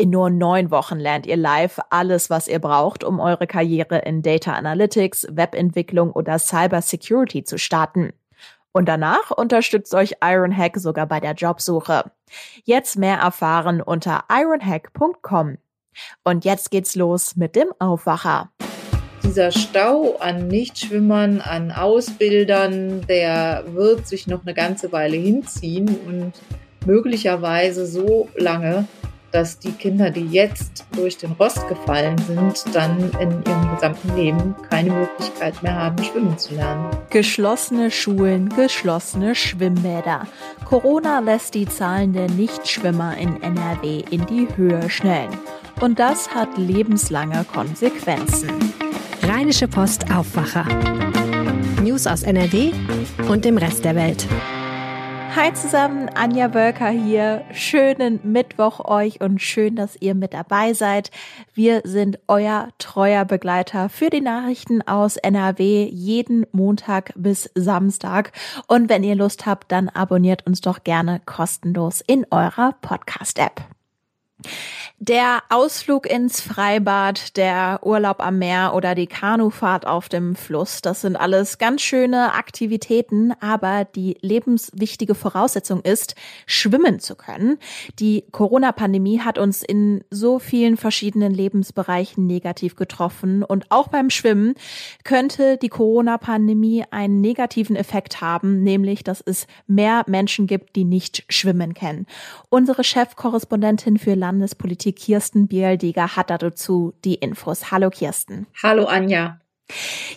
In nur neun Wochen lernt ihr live alles, was ihr braucht, um eure Karriere in Data Analytics, Webentwicklung oder Cyber Security zu starten. Und danach unterstützt euch Ironhack sogar bei der Jobsuche. Jetzt mehr erfahren unter ironhack.com. Und jetzt geht's los mit dem Aufwacher. Dieser Stau an Nichtschwimmern, an Ausbildern, der wird sich noch eine ganze Weile hinziehen und möglicherweise so lange, dass die Kinder, die jetzt durch den Rost gefallen sind, dann in ihrem gesamten Leben keine Möglichkeit mehr haben, schwimmen zu lernen. Geschlossene Schulen, geschlossene Schwimmbäder. Corona lässt die Zahlen der Nichtschwimmer in NRW in die Höhe schnellen. Und das hat lebenslange Konsequenzen. Rheinische Post Aufwacher. News aus NRW und dem Rest der Welt. Hi zusammen, Anja Bölker hier. Schönen Mittwoch euch und schön, dass ihr mit dabei seid. Wir sind euer treuer Begleiter für die Nachrichten aus NRW jeden Montag bis Samstag. Und wenn ihr Lust habt, dann abonniert uns doch gerne kostenlos in eurer Podcast-App. Der Ausflug ins Freibad, der Urlaub am Meer oder die Kanufahrt auf dem Fluss, das sind alles ganz schöne Aktivitäten, aber die lebenswichtige Voraussetzung ist, schwimmen zu können. Die Corona-Pandemie hat uns in so vielen verschiedenen Lebensbereichen negativ getroffen und auch beim Schwimmen könnte die Corona-Pandemie einen negativen Effekt haben, nämlich dass es mehr Menschen gibt, die nicht schwimmen kennen. Unsere Chefkorrespondentin für Landespolitik Kirsten Bieldiger hat dazu die Infos. Hallo Kirsten. Hallo Anja.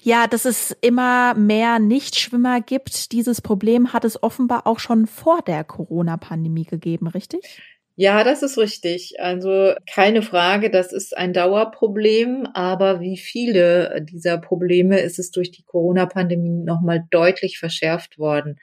Ja, dass es immer mehr Nichtschwimmer gibt, dieses Problem hat es offenbar auch schon vor der Corona-Pandemie gegeben, richtig? Ja, das ist richtig. Also keine Frage, das ist ein Dauerproblem, aber wie viele dieser Probleme ist es durch die Corona-Pandemie nochmal deutlich verschärft worden.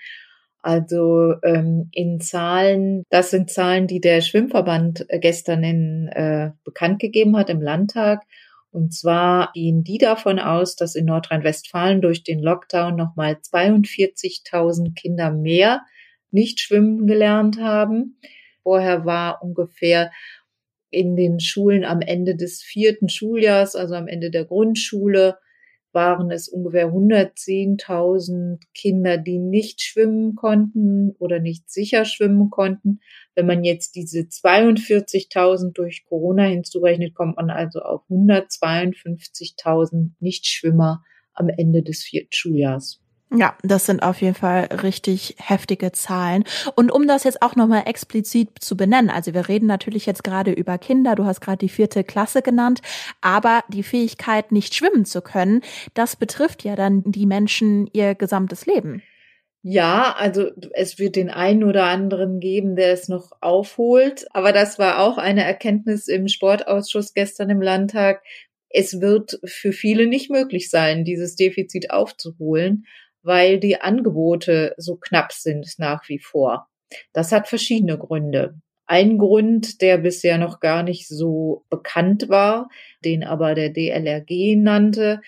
Also ähm, in Zahlen, das sind Zahlen, die der Schwimmverband äh, gestern in, äh, bekannt gegeben hat im Landtag. Und zwar gehen die davon aus, dass in Nordrhein-Westfalen durch den Lockdown nochmal 42.000 Kinder mehr nicht schwimmen gelernt haben. Vorher war ungefähr in den Schulen am Ende des vierten Schuljahrs, also am Ende der Grundschule, waren es ungefähr 110.000 Kinder, die nicht schwimmen konnten oder nicht sicher schwimmen konnten. Wenn man jetzt diese 42.000 durch Corona hinzurechnet, kommt man also auf 152.000 Nichtschwimmer am Ende des vierten Schuljahrs. Ja, das sind auf jeden Fall richtig heftige Zahlen. Und um das jetzt auch nochmal explizit zu benennen, also wir reden natürlich jetzt gerade über Kinder, du hast gerade die vierte Klasse genannt, aber die Fähigkeit, nicht schwimmen zu können, das betrifft ja dann die Menschen ihr gesamtes Leben. Ja, also es wird den einen oder anderen geben, der es noch aufholt. Aber das war auch eine Erkenntnis im Sportausschuss gestern im Landtag. Es wird für viele nicht möglich sein, dieses Defizit aufzuholen weil die Angebote so knapp sind nach wie vor. Das hat verschiedene Gründe. Ein Grund, der bisher noch gar nicht so bekannt war, den aber der DLRG nannte,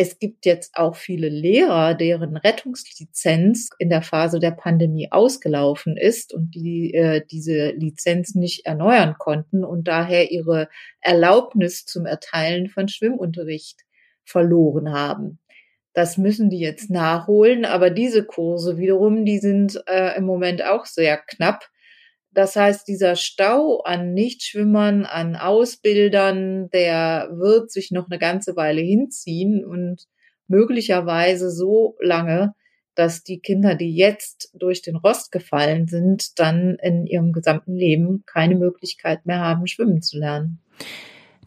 es gibt jetzt auch viele Lehrer, deren Rettungslizenz in der Phase der Pandemie ausgelaufen ist und die äh, diese Lizenz nicht erneuern konnten und daher ihre Erlaubnis zum Erteilen von Schwimmunterricht verloren haben. Das müssen die jetzt nachholen, aber diese Kurse wiederum, die sind äh, im Moment auch sehr knapp. Das heißt, dieser Stau an Nichtschwimmern, an Ausbildern, der wird sich noch eine ganze Weile hinziehen und möglicherweise so lange, dass die Kinder, die jetzt durch den Rost gefallen sind, dann in ihrem gesamten Leben keine Möglichkeit mehr haben, schwimmen zu lernen.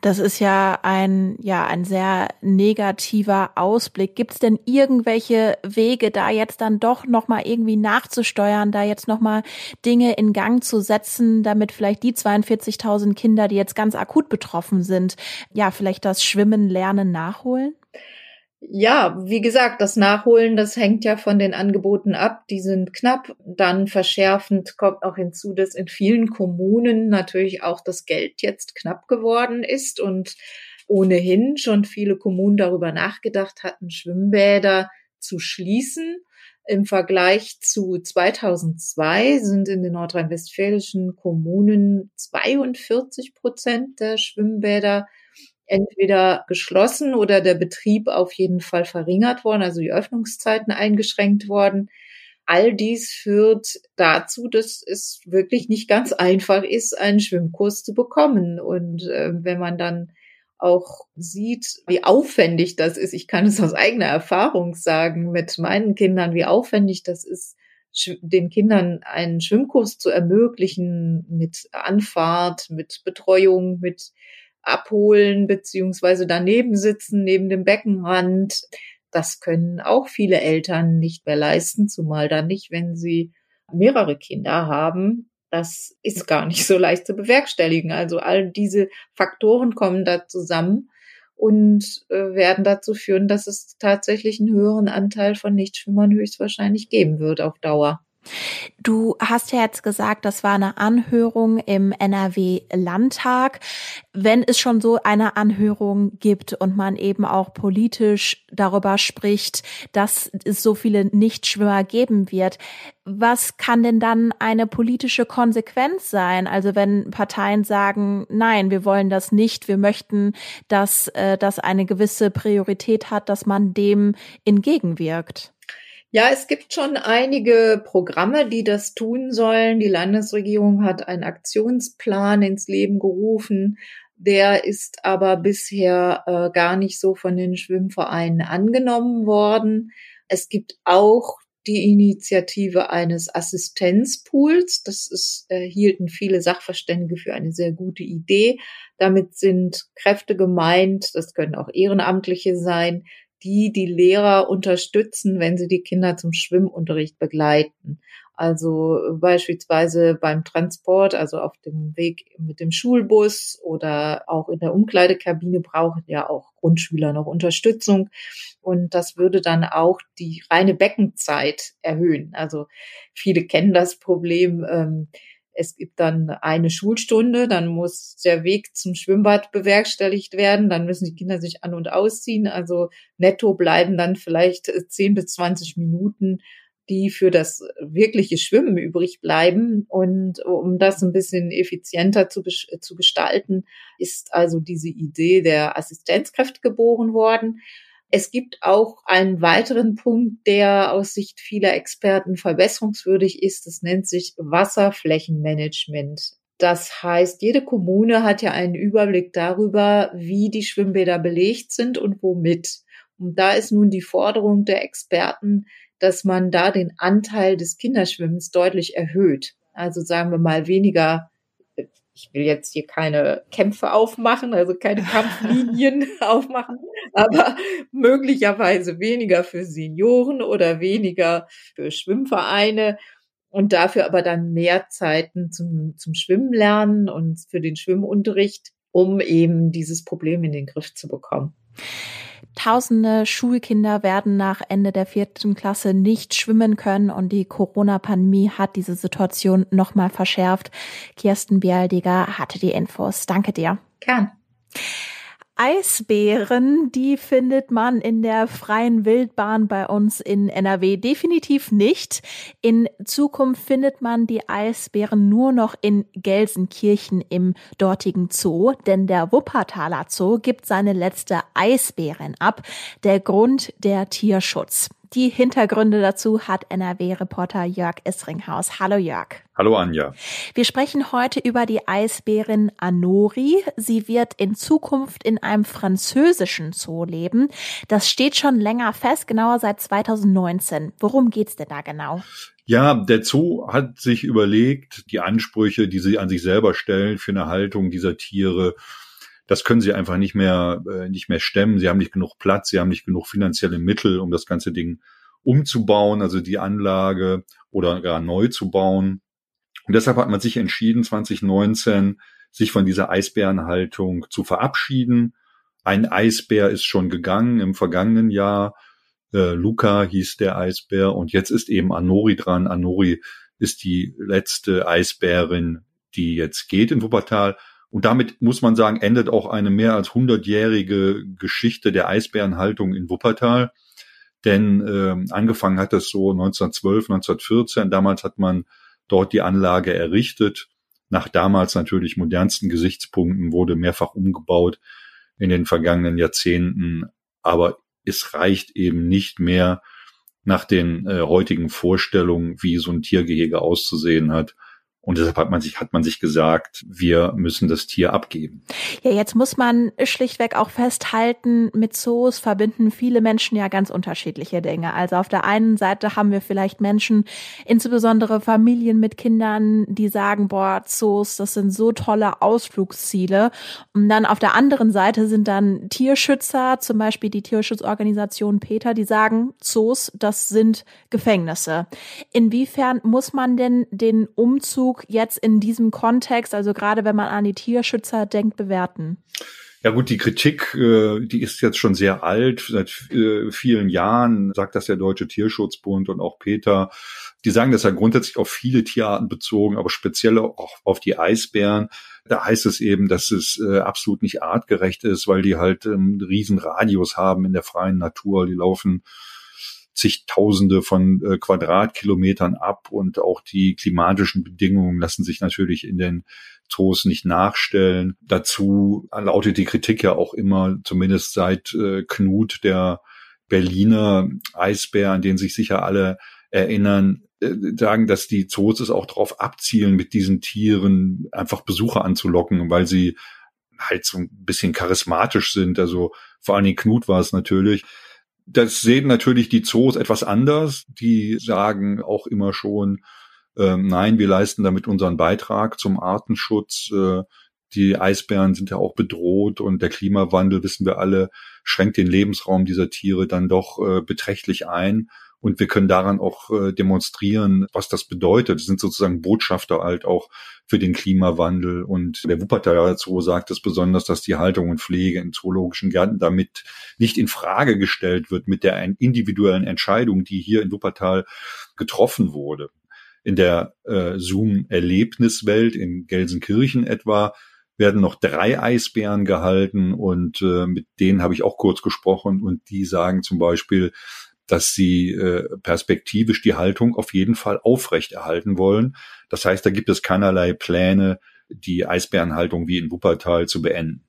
Das ist ja ein, ja, ein sehr negativer Ausblick. Gibt es denn irgendwelche Wege, da jetzt dann doch nochmal irgendwie nachzusteuern, da jetzt nochmal Dinge in Gang zu setzen, damit vielleicht die 42.000 Kinder, die jetzt ganz akut betroffen sind, ja, vielleicht das Schwimmen lernen nachholen? Ja, wie gesagt, das Nachholen, das hängt ja von den Angeboten ab. Die sind knapp. Dann verschärfend kommt auch hinzu, dass in vielen Kommunen natürlich auch das Geld jetzt knapp geworden ist und ohnehin schon viele Kommunen darüber nachgedacht hatten, Schwimmbäder zu schließen. Im Vergleich zu 2002 sind in den nordrhein-westfälischen Kommunen 42 Prozent der Schwimmbäder entweder geschlossen oder der Betrieb auf jeden Fall verringert worden, also die Öffnungszeiten eingeschränkt worden. All dies führt dazu, dass es wirklich nicht ganz einfach ist, einen Schwimmkurs zu bekommen. Und äh, wenn man dann auch sieht, wie aufwendig das ist, ich kann es aus eigener Erfahrung sagen mit meinen Kindern, wie aufwendig das ist, den Kindern einen Schwimmkurs zu ermöglichen mit Anfahrt, mit Betreuung, mit abholen beziehungsweise daneben sitzen, neben dem Beckenrand. Das können auch viele Eltern nicht mehr leisten, zumal dann nicht, wenn sie mehrere Kinder haben. Das ist gar nicht so leicht zu bewerkstelligen. Also all diese Faktoren kommen da zusammen und äh, werden dazu führen, dass es tatsächlich einen höheren Anteil von Nichtschwimmern höchstwahrscheinlich geben wird auf Dauer. Du hast ja jetzt gesagt, das war eine Anhörung im NRW-Landtag. Wenn es schon so eine Anhörung gibt und man eben auch politisch darüber spricht, dass es so viele Nichtschwimmer geben wird, was kann denn dann eine politische Konsequenz sein? Also wenn Parteien sagen, nein, wir wollen das nicht, wir möchten, dass äh, das eine gewisse Priorität hat, dass man dem entgegenwirkt. Ja, es gibt schon einige Programme, die das tun sollen. Die Landesregierung hat einen Aktionsplan ins Leben gerufen. Der ist aber bisher äh, gar nicht so von den Schwimmvereinen angenommen worden. Es gibt auch die Initiative eines Assistenzpools. Das ist, äh, hielten viele Sachverständige für eine sehr gute Idee. Damit sind Kräfte gemeint, das können auch Ehrenamtliche sein, die die Lehrer unterstützen, wenn sie die Kinder zum Schwimmunterricht begleiten. Also beispielsweise beim Transport, also auf dem Weg mit dem Schulbus oder auch in der Umkleidekabine brauchen ja auch Grundschüler noch Unterstützung. Und das würde dann auch die reine Beckenzeit erhöhen. Also viele kennen das Problem. Ähm, es gibt dann eine Schulstunde, dann muss der Weg zum Schwimmbad bewerkstelligt werden, dann müssen die Kinder sich an und ausziehen. Also netto bleiben dann vielleicht 10 bis 20 Minuten, die für das wirkliche Schwimmen übrig bleiben. Und um das ein bisschen effizienter zu, zu gestalten, ist also diese Idee der Assistenzkräfte geboren worden. Es gibt auch einen weiteren Punkt, der aus Sicht vieler Experten verbesserungswürdig ist. Das nennt sich Wasserflächenmanagement. Das heißt, jede Kommune hat ja einen Überblick darüber, wie die Schwimmbäder belegt sind und womit. Und da ist nun die Forderung der Experten, dass man da den Anteil des Kinderschwimmens deutlich erhöht. Also sagen wir mal weniger ich will jetzt hier keine Kämpfe aufmachen, also keine Kampflinien aufmachen, aber möglicherweise weniger für Senioren oder weniger für Schwimmvereine und dafür aber dann mehr Zeiten zum, zum Schwimmen lernen und für den Schwimmunterricht, um eben dieses Problem in den Griff zu bekommen. Tausende Schulkinder werden nach Ende der vierten Klasse nicht schwimmen können und die Corona-Pandemie hat diese Situation nochmal verschärft. Kirsten Bialdiger hatte die Infos. Danke dir. Gern. Eisbären, die findet man in der freien Wildbahn bei uns in NRW definitiv nicht. In Zukunft findet man die Eisbären nur noch in Gelsenkirchen im dortigen Zoo, denn der Wuppertaler Zoo gibt seine letzte Eisbärin ab. Der Grund der Tierschutz. Die Hintergründe dazu hat NRW-Reporter Jörg Isringhaus. Hallo Jörg. Hallo Anja. Wir sprechen heute über die Eisbärin Anori. Sie wird in Zukunft in einem französischen Zoo leben. Das steht schon länger fest, genauer seit 2019. Worum geht's denn da genau? Ja, der Zoo hat sich überlegt, die Ansprüche, die sie an sich selber stellen für eine Haltung dieser Tiere, das können sie einfach nicht mehr, äh, nicht mehr stemmen. Sie haben nicht genug Platz, sie haben nicht genug finanzielle Mittel, um das ganze Ding umzubauen, also die Anlage oder gar neu zu bauen. Und deshalb hat man sich entschieden, 2019 sich von dieser Eisbärenhaltung zu verabschieden. Ein Eisbär ist schon gegangen im vergangenen Jahr. Äh, Luca hieß der Eisbär und jetzt ist eben Anori dran. Anori ist die letzte Eisbärin, die jetzt geht in Wuppertal. Und damit muss man sagen, endet auch eine mehr als hundertjährige Geschichte der Eisbärenhaltung in Wuppertal. Denn äh, angefangen hat es so 1912, 1914. Damals hat man dort die Anlage errichtet. Nach damals natürlich modernsten Gesichtspunkten wurde mehrfach umgebaut in den vergangenen Jahrzehnten. Aber es reicht eben nicht mehr nach den äh, heutigen Vorstellungen, wie so ein Tiergehege auszusehen hat. Und deshalb hat man sich, hat man sich gesagt, wir müssen das Tier abgeben. Ja, jetzt muss man schlichtweg auch festhalten, mit Zoos verbinden viele Menschen ja ganz unterschiedliche Dinge. Also auf der einen Seite haben wir vielleicht Menschen, insbesondere Familien mit Kindern, die sagen, boah, Zoos, das sind so tolle Ausflugsziele. Und dann auf der anderen Seite sind dann Tierschützer, zum Beispiel die Tierschutzorganisation Peter, die sagen, Zoos, das sind Gefängnisse. Inwiefern muss man denn den Umzug Umzug jetzt in diesem Kontext, also gerade wenn man an die Tierschützer denkt, bewerten? Ja gut, die Kritik, äh, die ist jetzt schon sehr alt. Seit äh, vielen Jahren sagt das der Deutsche Tierschutzbund und auch Peter. Die sagen das ja grundsätzlich auf viele Tierarten bezogen, aber speziell auch auf die Eisbären. Da heißt es eben, dass es äh, absolut nicht artgerecht ist, weil die halt einen riesen Radius haben in der freien Natur. Die laufen zigtausende von äh, Quadratkilometern ab und auch die klimatischen Bedingungen lassen sich natürlich in den Zoos nicht nachstellen. Dazu lautet die Kritik ja auch immer, zumindest seit äh, Knut, der Berliner Eisbär, an den sich sicher alle erinnern, äh, sagen, dass die Zoos es auch darauf abzielen, mit diesen Tieren einfach Besucher anzulocken, weil sie halt so ein bisschen charismatisch sind. Also vor allen Dingen Knut war es natürlich das sehen natürlich die Zoos etwas anders. Die sagen auch immer schon, äh, nein, wir leisten damit unseren Beitrag zum Artenschutz. Äh, die Eisbären sind ja auch bedroht und der Klimawandel, wissen wir alle, schränkt den Lebensraum dieser Tiere dann doch äh, beträchtlich ein. Und wir können daran auch äh, demonstrieren, was das bedeutet. Das sind sozusagen Botschafter halt auch für den Klimawandel. Und der Wuppertaler Zoo sagt es besonders, dass die Haltung und Pflege in zoologischen Gärten damit nicht in Frage gestellt wird mit der individuellen Entscheidung, die hier in Wuppertal getroffen wurde. In der äh, Zoom-Erlebniswelt in Gelsenkirchen etwa werden noch drei Eisbären gehalten und äh, mit denen habe ich auch kurz gesprochen und die sagen zum Beispiel, dass sie äh, perspektivisch die Haltung auf jeden Fall aufrechterhalten wollen. Das heißt, da gibt es keinerlei Pläne, die Eisbärenhaltung wie in Wuppertal zu beenden.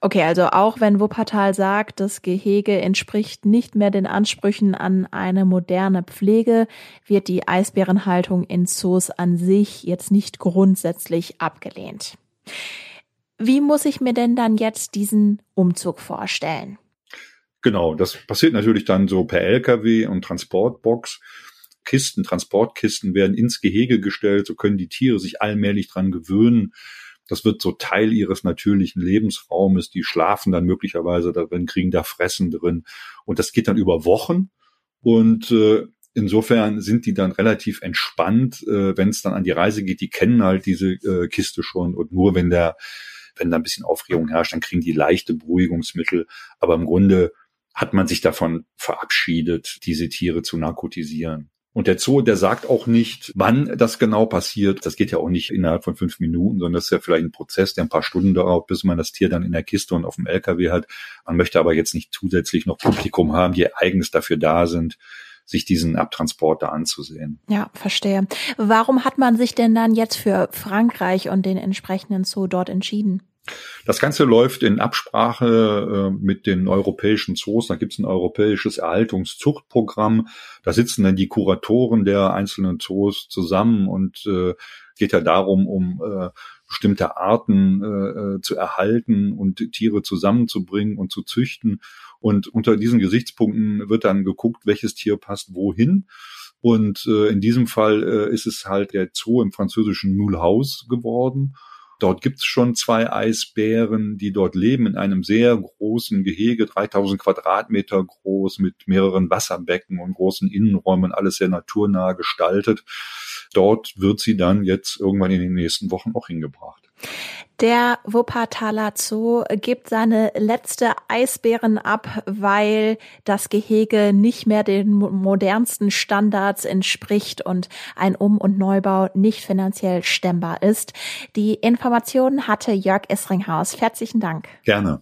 Okay, also auch wenn Wuppertal sagt, das Gehege entspricht nicht mehr den Ansprüchen an eine moderne Pflege, wird die Eisbärenhaltung in Zoos an sich jetzt nicht grundsätzlich abgelehnt. Wie muss ich mir denn dann jetzt diesen Umzug vorstellen? Genau, das passiert natürlich dann so per LKW und Transportbox. Kisten, Transportkisten werden ins Gehege gestellt, so können die Tiere sich allmählich dran gewöhnen. Das wird so Teil ihres natürlichen Lebensraumes. Die schlafen dann möglicherweise darin, kriegen da Fressen drin. Und das geht dann über Wochen. Und äh, insofern sind die dann relativ entspannt, äh, wenn es dann an die Reise geht. Die kennen halt diese äh, Kiste schon. Und nur wenn der, wenn da ein bisschen Aufregung herrscht, dann kriegen die leichte Beruhigungsmittel. Aber im Grunde hat man sich davon verabschiedet, diese Tiere zu narkotisieren. Und der Zoo, der sagt auch nicht, wann das genau passiert. Das geht ja auch nicht innerhalb von fünf Minuten, sondern das ist ja vielleicht ein Prozess, der ein paar Stunden dauert, bis man das Tier dann in der Kiste und auf dem LKW hat. Man möchte aber jetzt nicht zusätzlich noch Publikum haben, die eigens dafür da sind, sich diesen Abtransport da anzusehen. Ja, verstehe. Warum hat man sich denn dann jetzt für Frankreich und den entsprechenden Zoo dort entschieden? Das Ganze läuft in Absprache äh, mit den europäischen Zoos. Da gibt es ein europäisches Erhaltungszuchtprogramm. Da sitzen dann die Kuratoren der einzelnen Zoos zusammen und äh, geht ja darum, um äh, bestimmte Arten äh, zu erhalten und Tiere zusammenzubringen und zu züchten. Und unter diesen Gesichtspunkten wird dann geguckt, welches Tier passt wohin. Und äh, in diesem Fall äh, ist es halt der Zoo im französischen Mulhouse geworden. Dort gibt's schon zwei Eisbären, die dort leben in einem sehr großen Gehege, 3000 Quadratmeter groß, mit mehreren Wasserbecken und großen Innenräumen, alles sehr naturnah gestaltet. Dort wird sie dann jetzt irgendwann in den nächsten Wochen auch hingebracht. Der Wuppertaler Zoo gibt seine letzte Eisbären ab, weil das Gehege nicht mehr den modernsten Standards entspricht und ein Um- und Neubau nicht finanziell stemmbar ist. Die Informationen hatte Jörg Essringhaus. Herzlichen Dank. Gerne.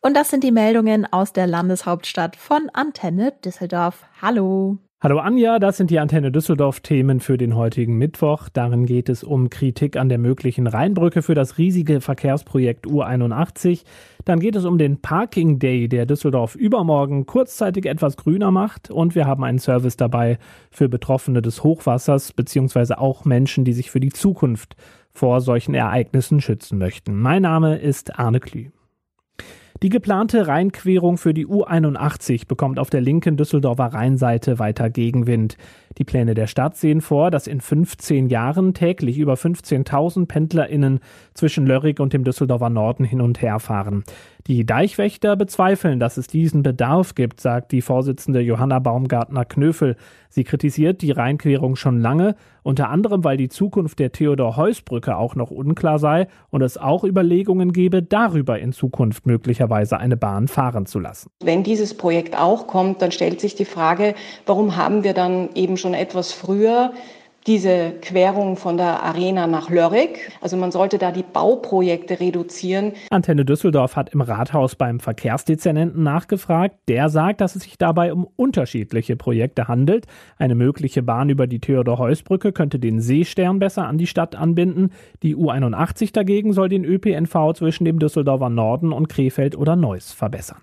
Und das sind die Meldungen aus der Landeshauptstadt von Antenne Düsseldorf. Hallo. Hallo Anja, das sind die Antenne Düsseldorf Themen für den heutigen Mittwoch. Darin geht es um Kritik an der möglichen Rheinbrücke für das riesige Verkehrsprojekt U81. Dann geht es um den Parking Day, der Düsseldorf übermorgen kurzzeitig etwas grüner macht. Und wir haben einen Service dabei für Betroffene des Hochwassers, beziehungsweise auch Menschen, die sich für die Zukunft vor solchen Ereignissen schützen möchten. Mein Name ist Arne Klü. Die geplante Rheinquerung für die U81 bekommt auf der linken Düsseldorfer Rheinseite weiter Gegenwind. Die Pläne der Stadt sehen vor, dass in 15 Jahren täglich über 15.000 PendlerInnen zwischen Lörrig und dem Düsseldorfer Norden hin und her fahren. Die Deichwächter bezweifeln, dass es diesen Bedarf gibt, sagt die Vorsitzende Johanna Baumgartner-Knöfel. Sie kritisiert die Rheinquerung schon lange, unter anderem, weil die Zukunft der Theodor-Heuss-Brücke auch noch unklar sei und es auch Überlegungen gebe, darüber in Zukunft möglicherweise eine Bahn fahren zu lassen. Wenn dieses Projekt auch kommt, dann stellt sich die Frage, warum haben wir dann eben schon etwas früher diese Querung von der Arena nach Lörrick. Also man sollte da die Bauprojekte reduzieren. Antenne Düsseldorf hat im Rathaus beim Verkehrsdezernenten nachgefragt. Der sagt, dass es sich dabei um unterschiedliche Projekte handelt. Eine mögliche Bahn über die Theodor-Heuss-Brücke könnte den Seestern besser an die Stadt anbinden. Die U81 dagegen soll den ÖPNV zwischen dem Düsseldorfer Norden und Krefeld oder Neuss verbessern.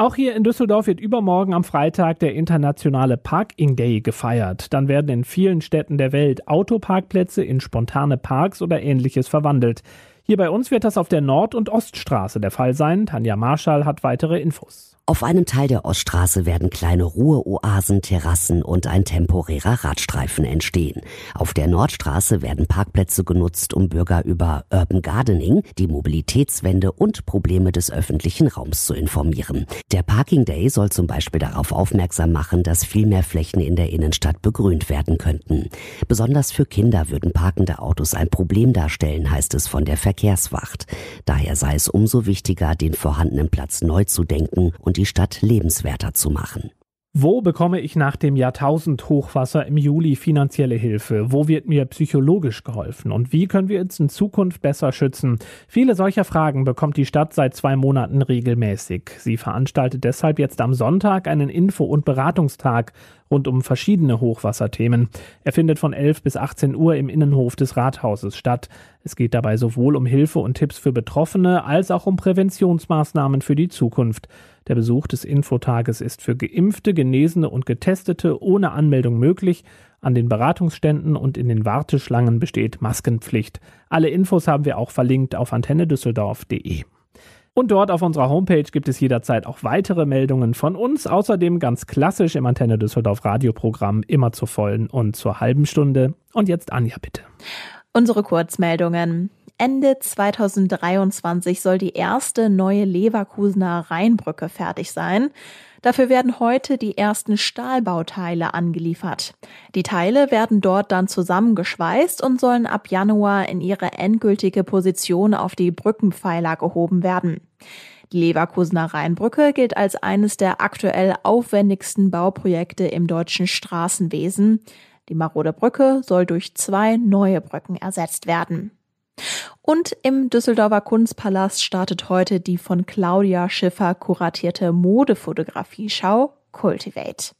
Auch hier in Düsseldorf wird übermorgen am Freitag der internationale Parking Day gefeiert. Dann werden in vielen Städten der Welt Autoparkplätze in spontane Parks oder ähnliches verwandelt. Hier bei uns wird das auf der Nord- und Oststraße der Fall sein. Tanja Marschall hat weitere Infos. Auf einem Teil der Oststraße werden kleine Ruheoasen, Terrassen und ein temporärer Radstreifen entstehen. Auf der Nordstraße werden Parkplätze genutzt, um Bürger über Urban Gardening, die Mobilitätswende und Probleme des öffentlichen Raums zu informieren. Der Parking Day soll zum Beispiel darauf aufmerksam machen, dass viel mehr Flächen in der Innenstadt begrünt werden könnten. Besonders für Kinder würden parkende Autos ein Problem darstellen, heißt es von der Verkehrswacht. Daher sei es umso wichtiger, den vorhandenen Platz neu zu denken und die Stadt lebenswerter zu machen. Wo bekomme ich nach dem Jahrtausend-Hochwasser im Juli finanzielle Hilfe? Wo wird mir psychologisch geholfen? Und wie können wir uns in Zukunft besser schützen? Viele solcher Fragen bekommt die Stadt seit zwei Monaten regelmäßig. Sie veranstaltet deshalb jetzt am Sonntag einen Info- und Beratungstag rund um verschiedene Hochwasserthemen. Er findet von 11 bis 18 Uhr im Innenhof des Rathauses statt. Es geht dabei sowohl um Hilfe und Tipps für Betroffene als auch um Präventionsmaßnahmen für die Zukunft. Der Besuch des Infotages ist für Geimpfte, Genesene und Getestete ohne Anmeldung möglich. An den Beratungsständen und in den Warteschlangen besteht Maskenpflicht. Alle Infos haben wir auch verlinkt auf antennedüsseldorf.de. Und dort auf unserer Homepage gibt es jederzeit auch weitere Meldungen von uns. Außerdem ganz klassisch im Antenne Düsseldorf Radioprogramm immer zur vollen und zur halben Stunde. Und jetzt Anja, bitte. Unsere Kurzmeldungen. Ende 2023 soll die erste neue Leverkusener Rheinbrücke fertig sein. Dafür werden heute die ersten Stahlbauteile angeliefert. Die Teile werden dort dann zusammengeschweißt und sollen ab Januar in ihre endgültige Position auf die Brückenpfeiler gehoben werden. Die Leverkusener Rheinbrücke gilt als eines der aktuell aufwendigsten Bauprojekte im deutschen Straßenwesen. Die marode Brücke soll durch zwei neue Brücken ersetzt werden. Und im Düsseldorfer Kunstpalast startet heute die von Claudia Schiffer kuratierte Modefotografie-Schau Cultivate.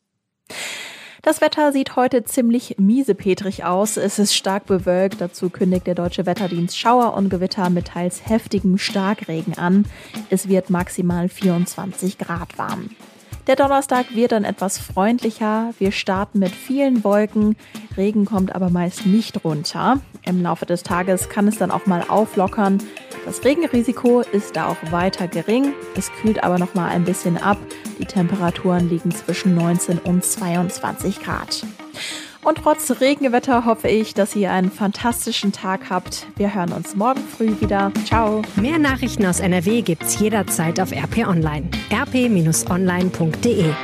Das Wetter sieht heute ziemlich miesepetrig aus. Es ist stark bewölkt. Dazu kündigt der Deutsche Wetterdienst Schauer und Gewitter mit teils heftigem Starkregen an. Es wird maximal 24 Grad warm. Der Donnerstag wird dann etwas freundlicher. Wir starten mit vielen Wolken. Regen kommt aber meist nicht runter. Im Laufe des Tages kann es dann auch mal auflockern. Das Regenrisiko ist da auch weiter gering. Es kühlt aber noch mal ein bisschen ab. Die Temperaturen liegen zwischen 19 und 22 Grad. Und trotz Regenwetter hoffe ich, dass ihr einen fantastischen Tag habt. Wir hören uns morgen früh wieder. Ciao. Mehr Nachrichten aus NRW gibt's jederzeit auf RP Online. rp-online.de